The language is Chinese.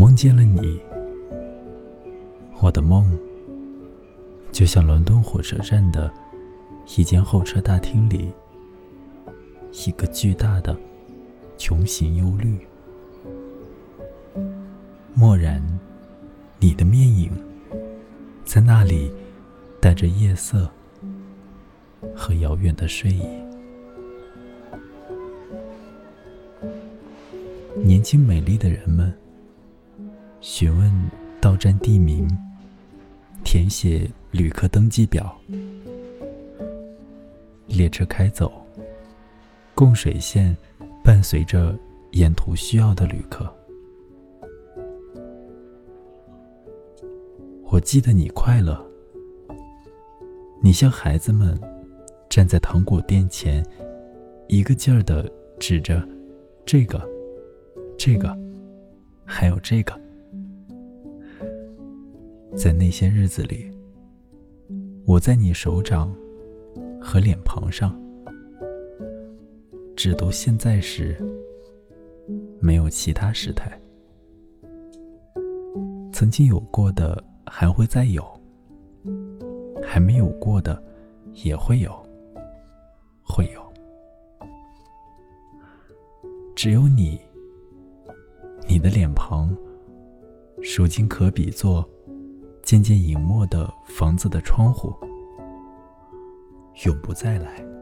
梦见了你，我的梦就像伦敦火车站的一间候车大厅里，一个巨大的穹形忧虑。蓦然，你的面影在那里，带着夜色和遥远的睡意。年轻美丽的人们询问到站地名，填写旅客登记表。列车开走，供水线伴随着沿途需要的旅客。我记得你快乐，你像孩子们站在糖果店前，一个劲儿的指着这个、这个，还有这个。在那些日子里，我在你手掌和脸庞上，只读现在时，没有其他时态。曾经有过的。还会再有，还没有过的也会有，会有。只有你，你的脸庞，如今可比作渐渐隐没的房子的窗户，永不再来。